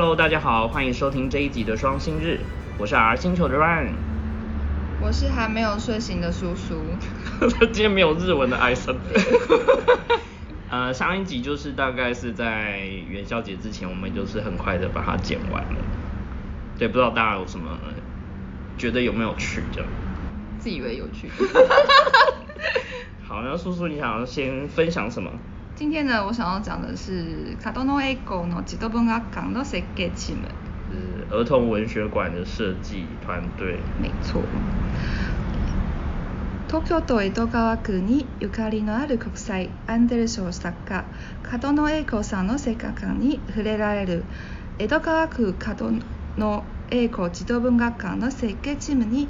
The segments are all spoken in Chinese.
Hello，大家好，欢迎收听这一集的双星日，我是 R 星球的 Ryan。我是还没有睡醒的叔叔。今天没有日文的艾森。呃，上一集就是大概是在元宵节之前，我们就是很快的把它剪完了。对，不知道大家有什么觉得有没有趣这样？自以为有趣。好，那叔叔你想要先分享什么？今天呢，我想要讲的是卡多诺 A 国の児童文学館の設計チーム。是儿童文学馆的设计团队。没错。東京都江戸川区にゆかりのある国際アンデル賞作家門野英子さんの世界観に触れられる江戸川区門野英子児童文学館の設計チームに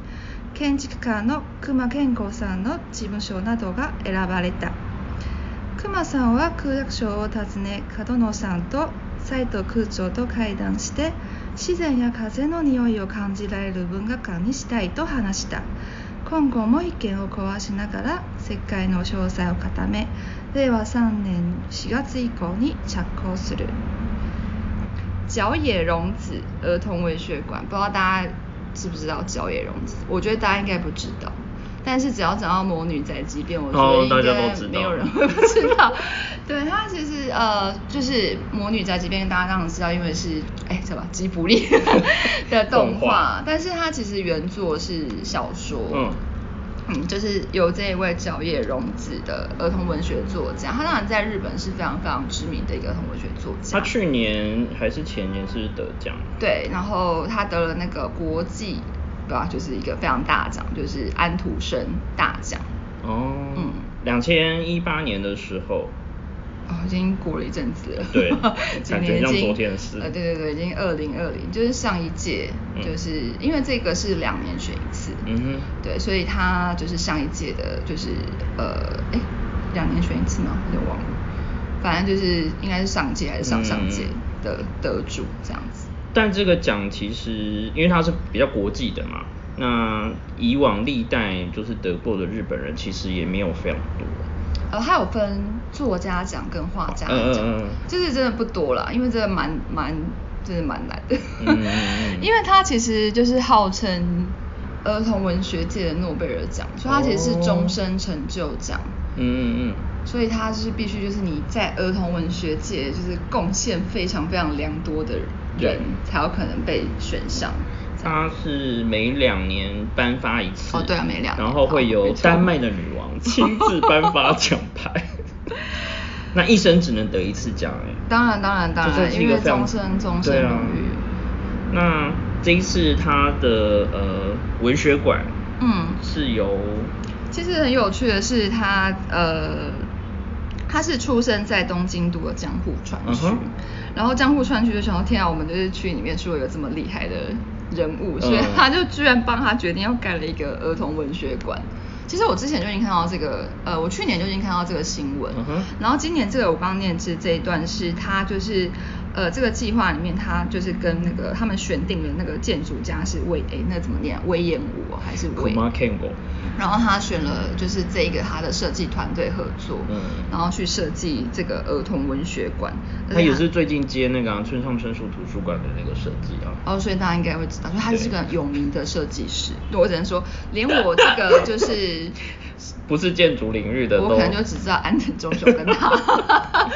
建築家の熊健吾さんの事務所などが選ばれた熊さんは空楽賞を訪ね門野さんと斉藤空長と会談して自然や風の匂いを感じられる文学館にしたいと話した。今後も意見を交わしながら設計の詳細を固め令和3年4月以降に着工する。角野荣子儿童文学馆不知道大家知不知道角野荣子我觉得大家应该不知道但是只要讲到魔女宅急便，我觉得应该没有人会不知道。对，它其实呃就是魔女宅急便，大家当然知道，因为是哎什么吉卜力的动画，但是它其实原作是小说。嗯。嗯，就是由这一位角野荣子的儿童文学作家，他当然在日本是非常非常知名的一个儿童文学作家。他去年还是前年是得奖。对，然后他得了那个国际。对吧？就是一个非常大奖，就是安徒生大奖。哦，嗯，两千一八年的时候，哦，已经过了一阵子了。对，感觉像昨天的事。呃，对对对，已经二零二零，就是上一届，就是因为这个是两年选一次。嗯哼。对，所以他就是上一届的，就是呃，哎，两年选一次吗？有点忘了。反正就是应该是上届还是上上届的得主这样子。但这个奖其实，因为它是比较国际的嘛，那以往历代就是得过的日本人其实也没有非常多。呃，它有分作家奖跟画家奖，就是真的不多了，因为这个蛮蛮，真的蛮难的。嗯 因为它其实就是号称儿童文学界的诺贝尔奖，所以它其实是终身成就奖。嗯嗯嗯。所以它是必须就是你在儿童文学界就是贡献非常非常良多的人。才有可能被选上。他是每两年颁发一次。哦，对啊，每两年。然后会由丹麦的女王亲自颁发奖牌。那一生只能得一次奖哎。当然当然当然，因为终身终身荣誉。那这一次他的呃文学馆，嗯，是由。其实很有趣的是，他呃。他是出生在东京都的江户川区，然后江户川区就想到天啊，我们就是区里面出了一个这么厉害的人物，所以他就居然帮他决定要盖了一个儿童文学馆。其实我之前就已经看到这个，呃，我去年就已经看到这个新闻，然后今年这个我刚刚念是这一段是他就是。呃，这个计划里面，他就是跟那个他们选定的那个建筑家是威，哎，那怎么念？威严武还是威？然后他选了就是这一个他的设计团队合作，嗯，然后去设计这个儿童文学馆。他也是最近接那个村上春树图书馆的那个设计啊。哦，所以大家应该会知道，所以他是个有名的设计师。我只能说，连我这个就是 不是建筑领域的，我可能就只知道安藤忠雄跟他。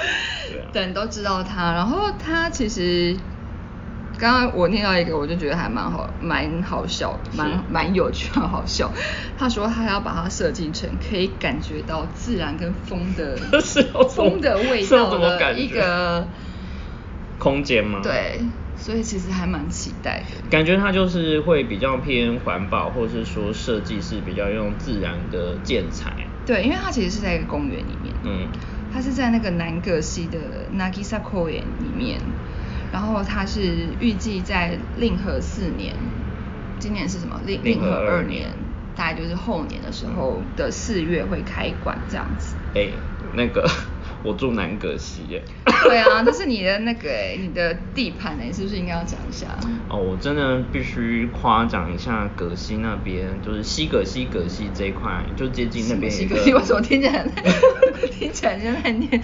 等都知道他，然后他其实刚刚我听到一个，我就觉得还蛮好，蛮好笑，蛮蛮有趣，好笑。他说他要把它设计成可以感觉到自然跟风的 风的味道的一个空间吗？对，所以其实还蛮期待的。感觉它就是会比较偏环保，或者是说设计是比较用自然的建材。对，因为它其实是在一个公园里面。嗯。它是在那个南葛西的 Nagisa Koen 里面，然后它是预计在令和四年，今年是什么？令令和二年，大概就是后年的时候的四月会开馆这样子。哎，那个。我住南葛西耶。对啊，这是你的那个哎，你的地盘哎，是不是应该要讲一下？哦，我真的必须夸奖一下葛西那边，就是西葛西葛西这一块，就接近那边。西葛西为什么听起来 听起来像在念？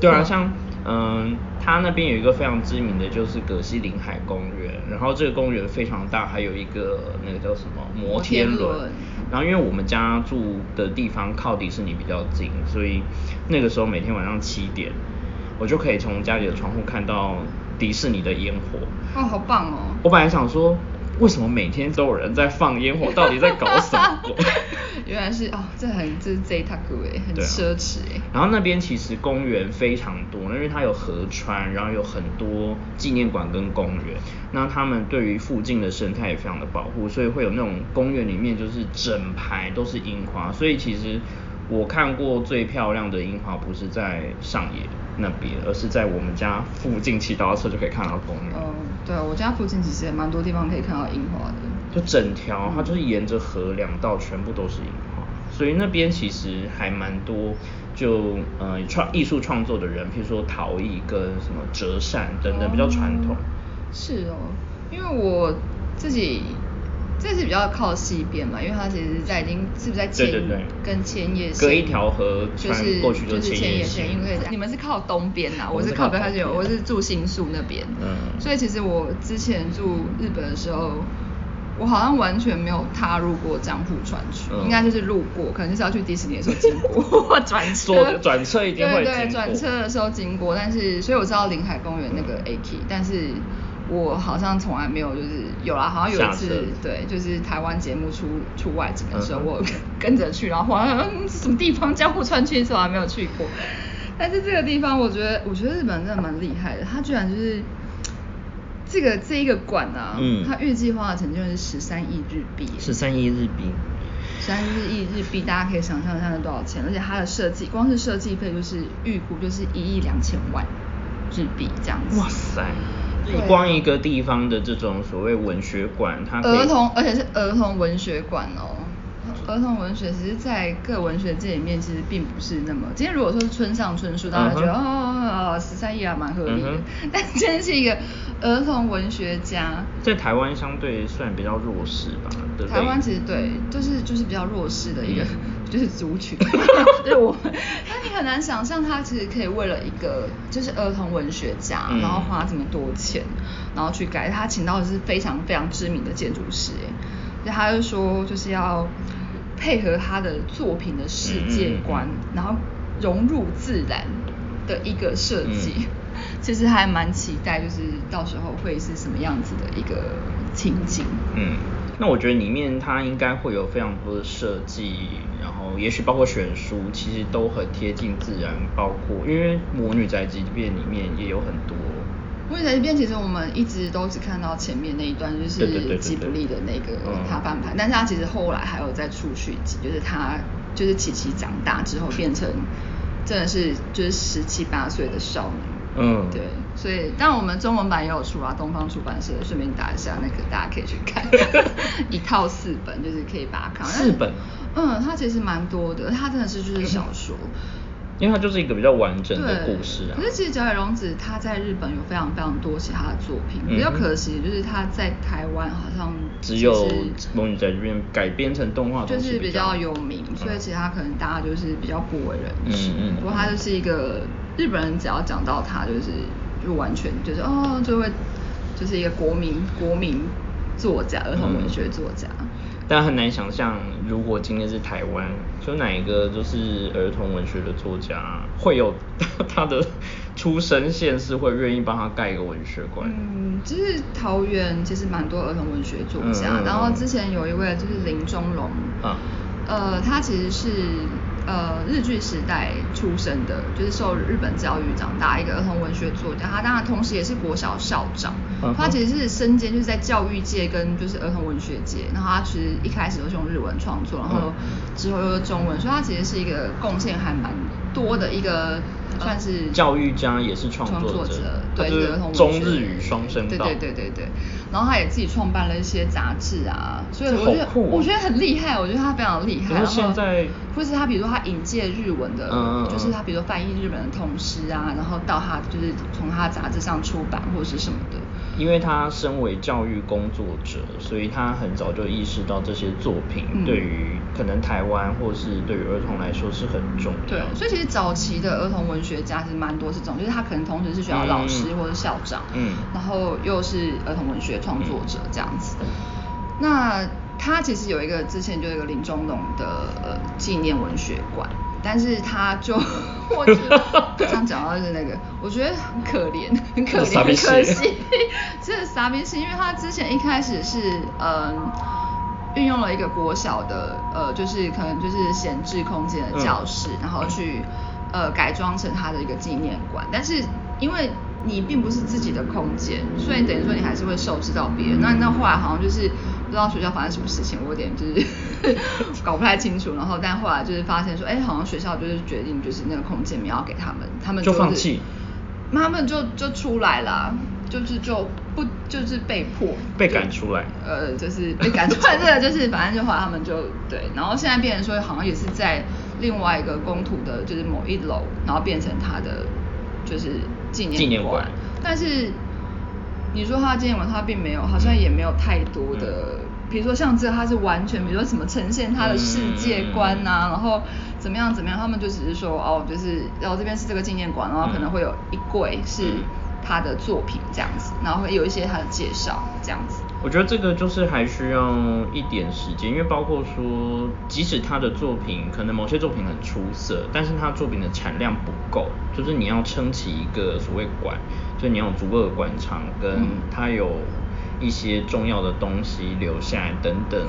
对啊，像嗯，它那边有一个非常知名的就是葛西临海公园，然后这个公园非常大，还有一个那个叫什么摩天轮。然后因为我们家住的地方靠迪士尼比较近，所以那个时候每天晚上七点，我就可以从家里的窗户看到迪士尼的烟火。哦，好棒哦！我本来想说，为什么每天都有人在放烟火？到底在搞什么？原来是哦，这很这是 Z t a g 哎，很奢侈哎。然后那边其实公园非常多，因为它有河川，然后有很多纪念馆跟公园。那他们对于附近的生态也非常的保护，所以会有那种公园里面就是整排都是樱花。所以其实我看过最漂亮的樱花不是在上野那边，而是在我们家附近骑脚踏车就可以看到公园。哦，对啊，我家附近其实也蛮多地方可以看到樱花的。就整条，它就是沿着河两道全部都是樱花，所以那边其实还蛮多就呃创艺术创作的人，譬如说陶艺跟什么折扇等等比较传统。是哦，因为我自己这是比较靠西边嘛，因为它其实在已经是不是在千对对对。跟千叶县？隔一条河穿就是过去就就是是千叶县县，因为你们是靠东边呐，我是我们是靠靠北边我是住新宿那边，嗯。所以其实我之前住日本的时候。我好像完全没有踏入过江户川区，嗯。应该就是路过，可能就是要去迪士尼的时候经过 转车。坐，转车一定会对对，经过转车的时候经过，但是所以我知道临海公园那个 A K，但是我好像从来没有就是有啦，好像有一次对，就是台湾节目出出外景的时候，嗯我跟着去，然后好像嗯什么地方江户川区从来没有去过，但是这个地方我觉得我觉得日本真的蛮厉害的，它居然就是。这个这一个馆啊，嗯它预计花的成就是十三亿日币，十三亿日币，十三亿日币，大家可以想象一下是多少钱，而且它的设计，光是设计费就是预估就是一亿两千万日币这样子。哇塞！光一个地方的这种所谓文学馆，它儿童，而且是儿童文学馆哦。儿童文学其实，在各文学界里面，其实并不是那么。今天如果说是村上春树，大家觉得、哦，十三亿还蛮合理的。嗯 但今天是一个儿童文学家，在台湾相对算比较弱势吧，对对？台湾其实对，就是就是比较弱势的一个，嗯就是族群，就是我们。那你很难想象，他其实可以为了一个就是儿童文学家，嗯然后花这么多钱，然后去改。他请到的是非常非常知名的建筑师，他就说就是要配合他的作品的世界观，嗯嗯嗯然后融入自然的一个设计。嗯其实还蛮期待，就是到时候会是什么样子的一个情景。嗯，那我觉得里面它应该会有非常多的设计，然后也许包括选书，其实都很贴近自然，包括因为《魔女宅急便》里面也有很多。魔女宅急便，其实我们一直都只看到前面那一段，就是吉卜力的那个嗯他翻盘，但是他其实后来还有再出续集，就是他就是琪琪长大之后变成真的是就是十七八岁的少女。嗯对，所以但我们中文版也有出啊，东方出版社顺便打一下那个，大家可以去看，一套四本，就是可以把它看完。四本嗯，它其实蛮多的，它真的是就是小说。因为它就是一个比较完整的故事啊。可是其实角野荣子他在日本有非常非常多其他的作品，嗯比较可惜就是他在台湾好像只有其《实魔女宅这边》改编成动画就是比较较有名，所以其他可能大家就是比较不为人知。嗯嗯不过他就是一个日本人，只要讲到他，就是就完全就是哦，就会就是一个国民国民作家，儿童文学作家。但很难想象，如果今天是台湾，就哪一个就是儿童文学的作家，会有 他的出生县是会愿意帮他盖一个文学馆？嗯，就是桃园其实蛮多儿童文学作家，然后之前有一位就是林中龙，嗯呃，他其实是呃日剧时代出生的，就是受日本教育长大一个儿童文学作家，他当然同时也是国小校长，他其实是身兼就是在教育界跟就是儿童文学界，然后他其实一开始都是用日文创作，然后嗯。之后又是中文，所以他其实是一个贡献还蛮多的一个算是教育家也是创创作者就是中学日语双声道对对对对对。然后他也自己创办了一些杂志啊，所以我觉得、我觉得很厉害，我觉得他非常厉害。然后现在或是他比如说他引介日文的，就是他比如说翻译日本的童诗啊，然后到他就是从他杂志上出版或是什么的。因为他身为教育工作者，所以他很早就意识到这些作品嗯。对于可能台湾或是对于儿童来说是很重要对。，所以其实早期的儿童文学家其实蛮多是这种，就是他可能同时是学校老师嗯。或者校长，嗯。然后又是儿童文学创作者这样子。那他其实有一个之前就有一个林中龙的呃纪念文学馆，但是他就 我觉得这样讲到就是那个，我觉得很可怜，很可怜，很可惜，真的傻逼是因为他之前一开始是嗯。运用了一个国小的呃，就是可能就是闲置空间的教室，然后去呃改装成他的一个纪念馆。但是因为你并不是自己的空间，所以等于说你还是会受制到别人。那那后来好像就是不知道学校发生什么事情，我有点就是 搞不太清楚。然后但后来就是发现说，哎，好像学校就是决定就是那个空间没有要给他们，他们、就是放弃，他们就就出来了，就是就不就是被迫被就赶出来。呃，就是被赶出来，这个就是反正就后来他们就对，然后现在变成说好像也是在另外一个公土的，就是某一楼，然后变成他的就是纪念纪念馆。但是你说他纪念馆，他并没有，好像也没有太多的，比如说像这个，他是完全，比如说什么呈现他的世界观呐、然后怎么样怎么样，他们就只是说哦，就是然后这边是这个纪念馆，然后可能会有一柜是嗯他的作品这样子，然后会有一些他的介绍这样子。我觉得这个就是还需要一点时间，因为包括说，即使他的作品可能某些作品很出色，但是他作品的产量不够，就是你要撑起一个所谓馆，就你要有足够的馆场，跟他有一些重要的东西留下来等等。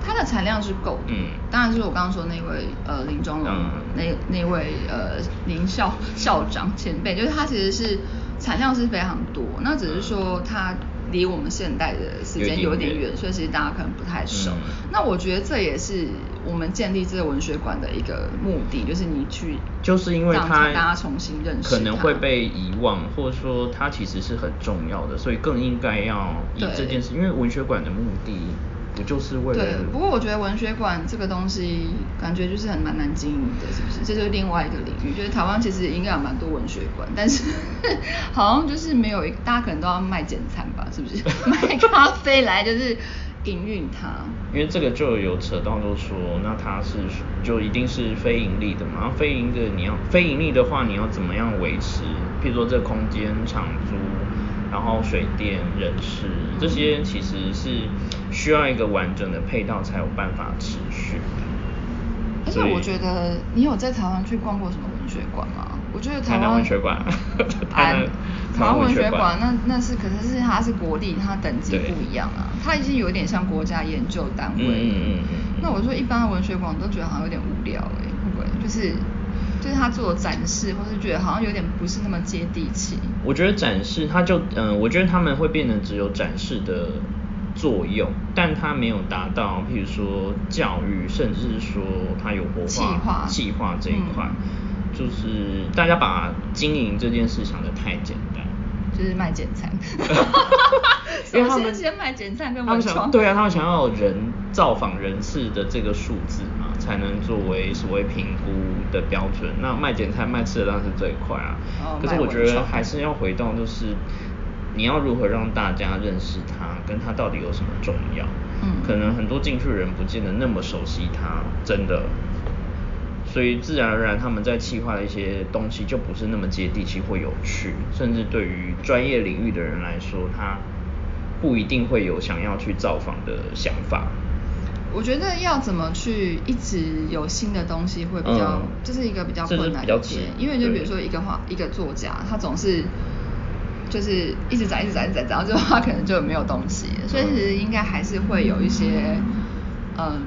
它的产量是够的，嗯当然就是我刚刚说那位呃林中龙、嗯那那位呃林校校长前辈，就是他其实是产量是非常多，那只是说他离我们现代的时间有有点远，所以其实大家可能不太熟。嗯。那我觉得这也是我们建立这个文学馆的一个目的，就是你去就是因为让它大家重新认识可能会被遗忘，或者说它其实是很重要的，所以更应该要以这件事，因为文学馆的目的不就是为了对，不过我觉得文学馆这个东西，感觉就是很蛮难经营的，是不是？这就是另外一个领域。就是台湾其实应该有蛮多文学馆，但是 好像就是没有一，大家可能都要卖简餐吧，是不是？卖咖啡来就是营运它。因为这个就有扯到，就说那它是就一定是非盈利的嘛？然后非盈利的你要非盈利的话，你要怎么样维持？譬如说这空间场租，然后水电、人事这些，其实是需要一个完整的配套才有办法持续。而且我觉得你有在台湾去逛过什么文学馆吗？我觉得台南湾文学馆 台台湾文学台湾文学馆馆那那是可是是它是国立，它等级不一样啊，它已经有点像国家研究单位了。嗯嗯那我说一般的文学馆都觉得好像有点无聊哎、会不会？就是就是他做的展示，或是觉得好像有点不是那么接地气。我觉得展示他就嗯、我觉得他们会变得只有展示的作用，但它没有达到，譬如说教育，甚至是说它有活企划化、企划这一块，嗯就是大家把经营这件事想得太简单。就是卖简餐，因为他们先卖简餐跟他们文对啊，他们想要人造访人次的这个数字嘛，才能作为所谓评估的标准。那卖简餐卖吃的当然是最快啊，哦可是我觉得还是要回到就是你要如何让大家认识它，跟它到底有什么重要。嗯可能很多进去的人不见得那么熟悉它，真的。所以自然而然，他们在企划的一些东西就不是那么接地气或有趣，甚至对于专业领域的人来说，他不一定会有想要去造访的想法。我觉得要怎么去一直有新的东西会比较，嗯。这是一个比较困难点，因为就比如说一个画一个作家，他总是就是一直展一直展一直展，然后最后他可能就没有东西，所以其实应该还是会有一些嗯，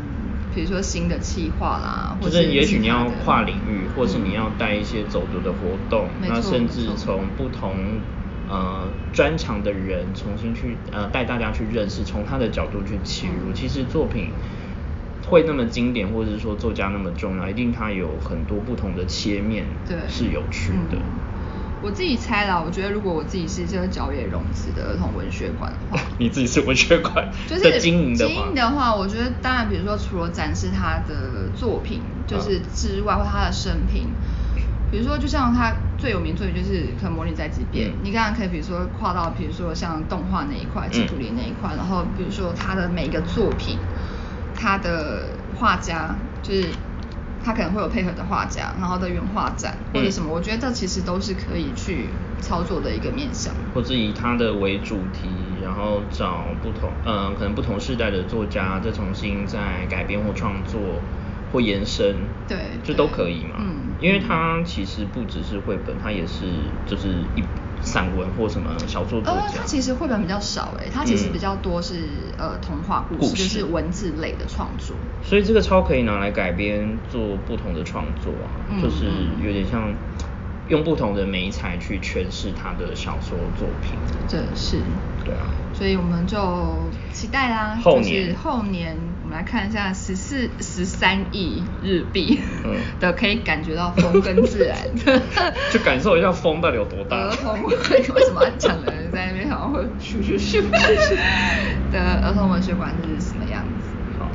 比如说新的企划啦，或就是是也许你要跨领域，或是你嗯要带一些走读的活动，没那甚至从不同呃专长的人重新去呃带大家去认识，从他的角度去切入。嗯其实作品会那么经典，或者是说作家那么重要，一定它有很多不同的切面，对是有趣的。嗯我自己猜啦，我觉得如果我自己是这个角野融资的儿童文学馆的话，你自己是文学馆 就是的经营经营的话，我觉得当然，比如说除了展示他的作品，就是之外，或他的生平，比如说，就像他最有名作品就是可能《魔女宅急便》嗯。你刚刚可以比如说跨到，比如说像动画那一块、嗯。吉卜力那一块，然后比如说他的每一个作品，他的画家就是他可能会有配合的画家，然后的原画展或者嗯什么，我觉得这其实都是可以去操作的一个面向。或者以他的为主题，然后找不同呃可能不同时代的作家再重新再改编或创作或延伸，对就都可以嘛。嗯因为它其实不只是绘本，它也是就是一散文或什么小说作呃，家。它其实绘本比较少诶，它其实嗯比较多是、呃童话故事，就是文字类的创作。所以这个超可以拿来改编做不同的创作啊，嗯就是嗯有点像用不同的媒材去诠释他的小说作品。这是，对啊，所以我们就期待啦，后年就是后年我们来看一下十四十三亿日币嗯的，可以感觉到风跟自然。就感受一下风到底有多大。儿童文为什么要讲的人在那边好像会咻咻咻的儿童文学馆是什么样子？好，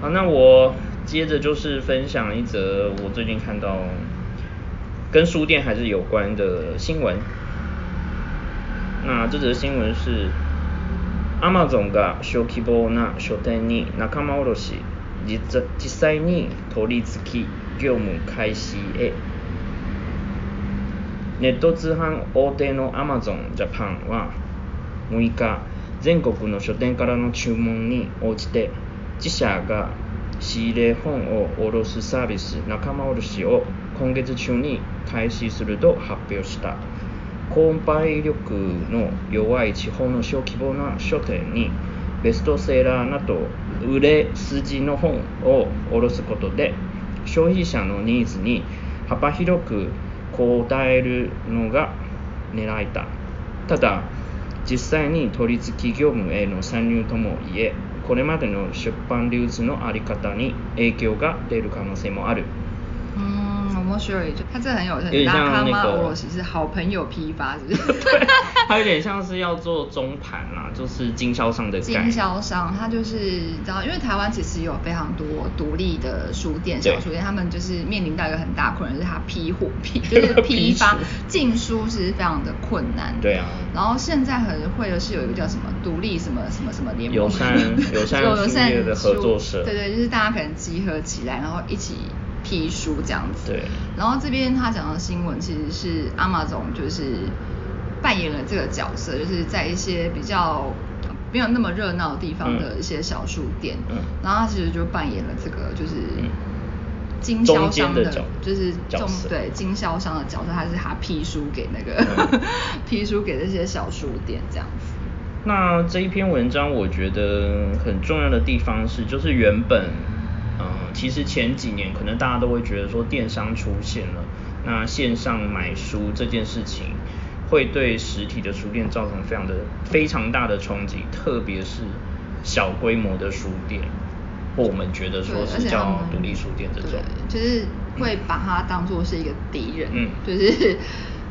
好，那我接着就是分享一则我最近看到跟书店还是有关的新闻。那这则新闻是 Amazon が小規模な書店に仲間卸し実実際に取引業務開始へ。ネット通販大手の Amazon Japan は6日全国の書店からの注文に応じて自社が仕入れ本を卸すサービス仲間卸を今月中に開始すると発表した。購買力の弱い地方の小規模な書店にベストセラーなど売れ筋の本を卸すことで消費者のニーズに幅広く応えるのが狙いだ。ただ実際に取引業務への参入ともいえこれまでの出版流通の在り方に影響が出る可能性もある。嗯，面白い。就它这很有有点像那个仲間卸是好朋友批发，是不是？对，他有点像是要做中盘啦，就是经销商的概经。销商，他就是你知道，因为台湾其实有非常多独立的书店、小书店，他们就是面临到一个很大困难，就是他批货批，就是批发进书是非常的困难。对啊然后现在很会的是有一个叫什么独立什么什么什么联盟，友善友善友善书业的合作社对对，就是大家可能集合起来，然后一起批书这样子。对。然后这边他讲的新闻其实是 Amazon 就是扮演了这个角色，就是在一些比较没有那么热闹的地方的嗯。一些小书店，嗯。然后他其实就扮演了这个就是嗯经销商的角就是中对经销商的角色，他是他批书给那个、嗯。批书给这些小书店这样子。那这一篇文章，我觉得很重要的地方是，就是原本，呃，其实前几年可能大家都会觉得说电商出现了，那线上买书这件事情会对实体的书店造成非常的非常大的冲击，特别是小规模的书店，或我们觉得说是叫独立书店这种对，，就是会把它当做是一个敌人，嗯就是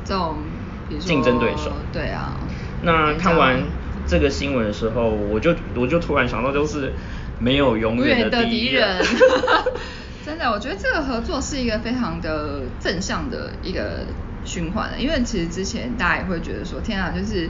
这种比如说竞争对手对啊。那看完这个新闻的时候，我就我就突然想到，就是没有永永远的敌敌人。真的，我觉得这个合作是一个非常的正向的一个循环的，因为其实之前大家也会觉得说，天啊，就是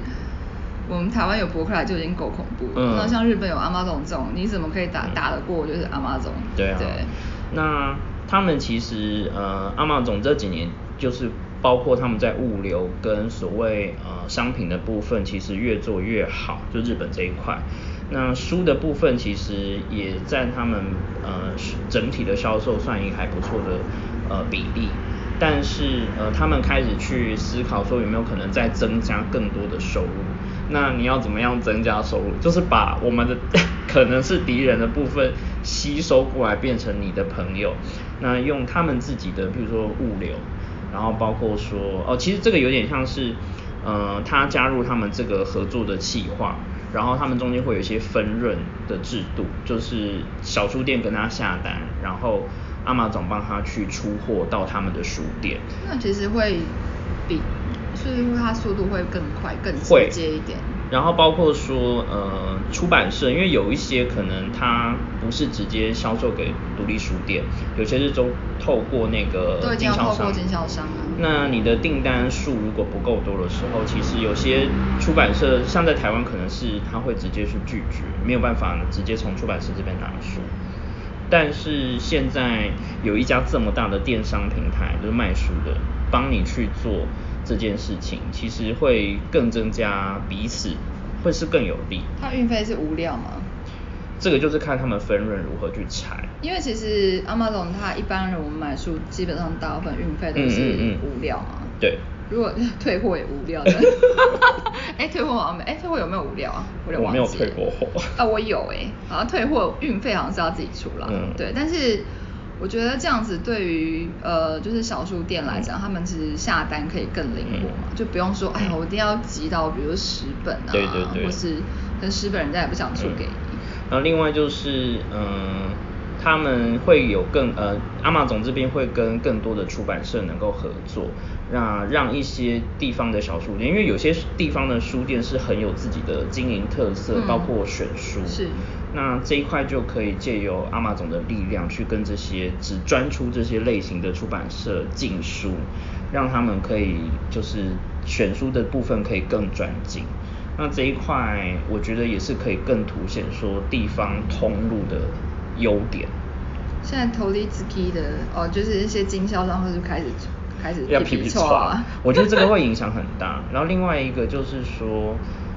我们台湾有博客来就已经够恐怖了，嗯那像日本有 Amazon 这种，你怎么可以打打得过就是 Amazon？对啊，对，那他们其实呃，阿妈总这几年就是包括他们在物流跟所谓呃商品的部分，其实越做越好，就日本这一块。那书的部分其实也占他们呃整体的销售算一个还不错的呃比例，但是呃他们开始去思考说有没有可能再增加更多的收入。那你要怎么样增加收入？就是把我们的 可能是敌人的部分吸收过来，变成你的朋友。那用他们自己的，比如说物流，然后包括说哦，其实这个有点像是，呃，他加入他们这个合作的企划，然后他们中间会有一些分润的制度，就是小书店跟他下单，然后阿玛总帮他去出货到他们的书店。那其实会比，是因为它速度会更快、更直接一点。然后包括说呃出版社，因为有一些可能它不是直接销售给独立书店，有些是都透过那个经经销商。要透过经销商啊。那你的订单数如果不够多的时候，其实有些出版社，像在台湾可能是他会直接去拒绝，没有办法直接从出版社这边拿书。但是现在有一家这么大的电商平台，就是卖书的，帮你去做这件事情，其实会更增加彼此，会是更有利。它运费是无料吗？这个就是看他们分润如何去拆。因为其实 Amazon 它一般人我们买书基本上大部分运费都嗯是无料嘛。对。如果 退货也无料的。哎，退货好像没，哎，退货有没有无料啊？我有点我没有退过货啊，我有哎，好像退货运费好像是要自己出啦。嗯对，但是我觉得这样子对于呃就是小书店来讲，他们其实下单可以更灵活嘛，就不用说哎呀我一定要集到比如十本啊，对对对。或是跟十本人家也不想出给你。然后另外就是，嗯、他们会有更呃，阿玛总这边会跟更多的出版社能够合作，那让一些地方的小书店，因为有些地方的书店是很有自己的经营特色，嗯。包括选书，是那这一块就可以借由阿玛总的力量去跟这些只专出这些类型的出版社进书，让他们可以就是选书的部分可以更专精。那这一块我觉得也是可以更凸显说地方通路的优点。现在投立自己的哦，就是一些经销商会就开始开始要皮皮皮错我觉得这个会影响很大。然后另外一个就是说，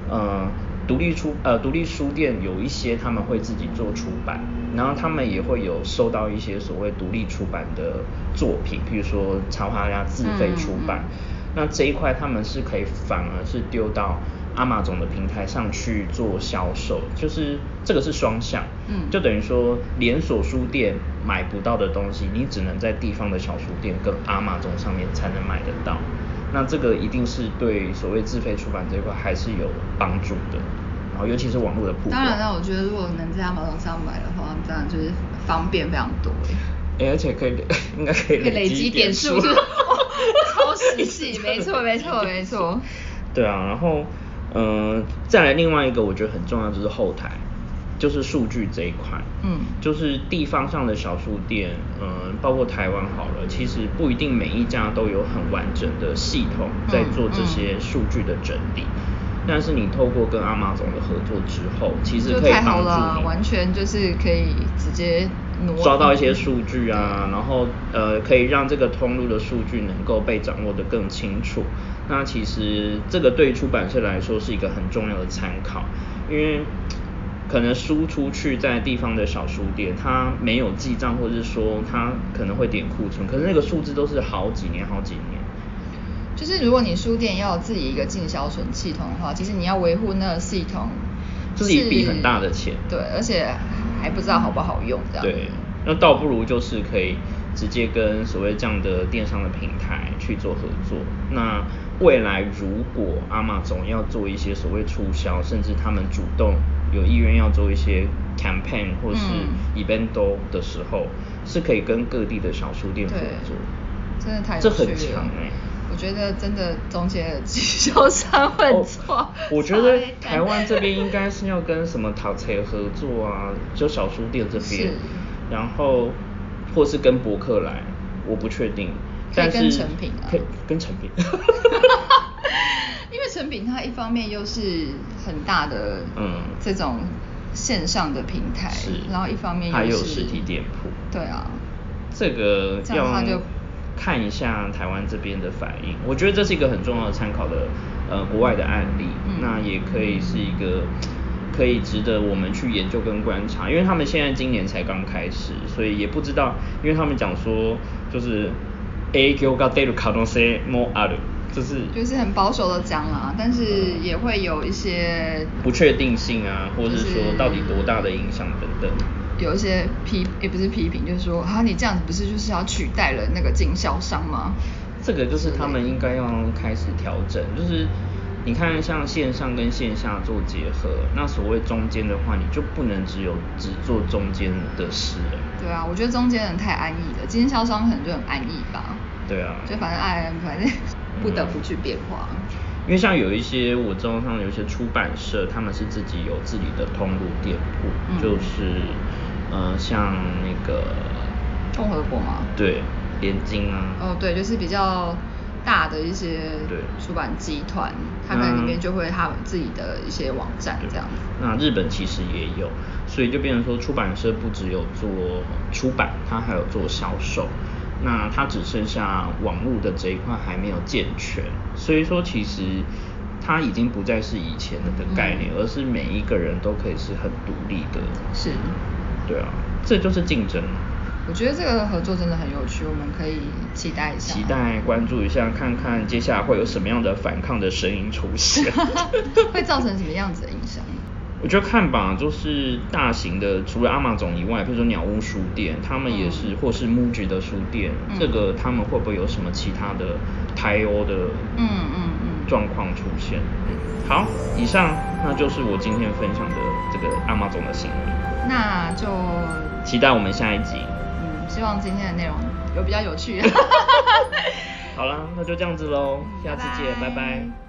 呃，独立出呃独立书店有一些他们会自己做出版，然后他们也会有收到一些所谓独立出版的作品，譬如说插画家自费出版，嗯嗯那这一块他们是可以反而是丢到。阿玛总的平台上去做销售，就是这个是双向，嗯就等于说连锁书店买不到的东西，你只能在地方的小书店跟阿玛总上面才能买得到。那这个一定是对所谓自费出版这一块还是有帮助的，然后尤其是网络的铺。当然了，我觉得如果能在 Amazon 上买的话，这样就是方便非常多而且可以 应该可以累积积点数，数，超实际，没错没错没错。对啊，然后嗯、呃再来另外一个我觉得很重要就是后台，就是数据这一块。嗯就是地方上的小书店，嗯、包括台湾好了，其实不一定每一家都有很完整的系统在做这些数据的整理。但是你透过跟阿玛总的合作之后，其实可以完全就是可以直接挪抓到一些数据啊，然后呃可以让这个通路的数据能够被掌握得更清楚。那其实这个对出版社来说是一个很重要的参考，因为可能输出去在地方的小书店，它没有记账，或者是说它可能会点库存，可是那个数字都是好几年、好几年。就是如果你书店要有自己一个进销存系统的话，其实你要维护那个系统，这是一笔很大的钱对，而且还不知道好不好用这样。对，那倒不如就是可以直接跟所谓这样的电商的平台去做合作。那未来如果阿玛总要做一些所谓促销，甚至他们主动有意愿要做一些 campaign 或是嗯。event 的时候，是可以跟各地的小书店合作。真的太有这很强欸。我觉得真的中间的经销商很哦错。我觉得 台湾这边应该是要跟什么陶瓷合作啊，就小书店这边，然后或是跟博客来，我不确定，但是跟成品啊。可以跟成品，因为成品它一方面又是很大的嗯。这种线上的平台，是，然后一方面还有实体店铺，对啊，这个要这样它就看一下台湾这边的反应，我觉得这是一个很重要的参考的呃国外的案例，嗯。那也可以是一个可以值得我们去研究跟观察，因为他们现在今年才刚开始，所以也不知道，因为他们讲说就是 A Q が出る可能性もある，就是就是很保守的讲啦，但是也会有一些不确定性啊，或者是就是说到底多大的影响等等。有一些批也不是批评，就是说啊，你这样子不是就是要取代了那个经销商吗？这个就是他们应该要开始调整，就是你看像线上跟线下做结合，那所谓中间的话，你就不能只有只做中间的事了。对啊，我觉得中间人太安逸了，经销商可能就很安逸吧。 对啊，就反正哎，反正不得不去变化。因为像有一些我知道，像有一些出版社，他们是自己有自己的通路店铺，嗯就是呃像那个共和国吗？对联经啊，哦，对，就是比较大的一些对出版集团，他们里面就会他们自己的一些网站这样子。那日本其实也有，所以就变成说出版社不只有做出版，它还有做销售。那它只剩下网络的这一块还没有健全，所以说其实它已经不再是以前的概念，嗯而是每一个人都可以是很独立的。是，对啊，这就是竞争。我觉得这个合作真的很有趣，我们可以期待一下。期待关注一下，看看接下来会有什么样的反抗的声音出现。会造成什么样子的影响？我觉得看吧，就是大型的，除了阿玛总以外，比如说鸟屋书店，他们也是，嗯或是 MUJI 的书店，嗯这个他们会不会有什么其他的台欧的嗯嗯嗯状况出现？好，以上那就是我今天分享的这个阿玛总的新闻，那就期待我们下一集。嗯，希望今天的内容有比较有趣。好啦，那就这样子喽，下次见，拜拜拜拜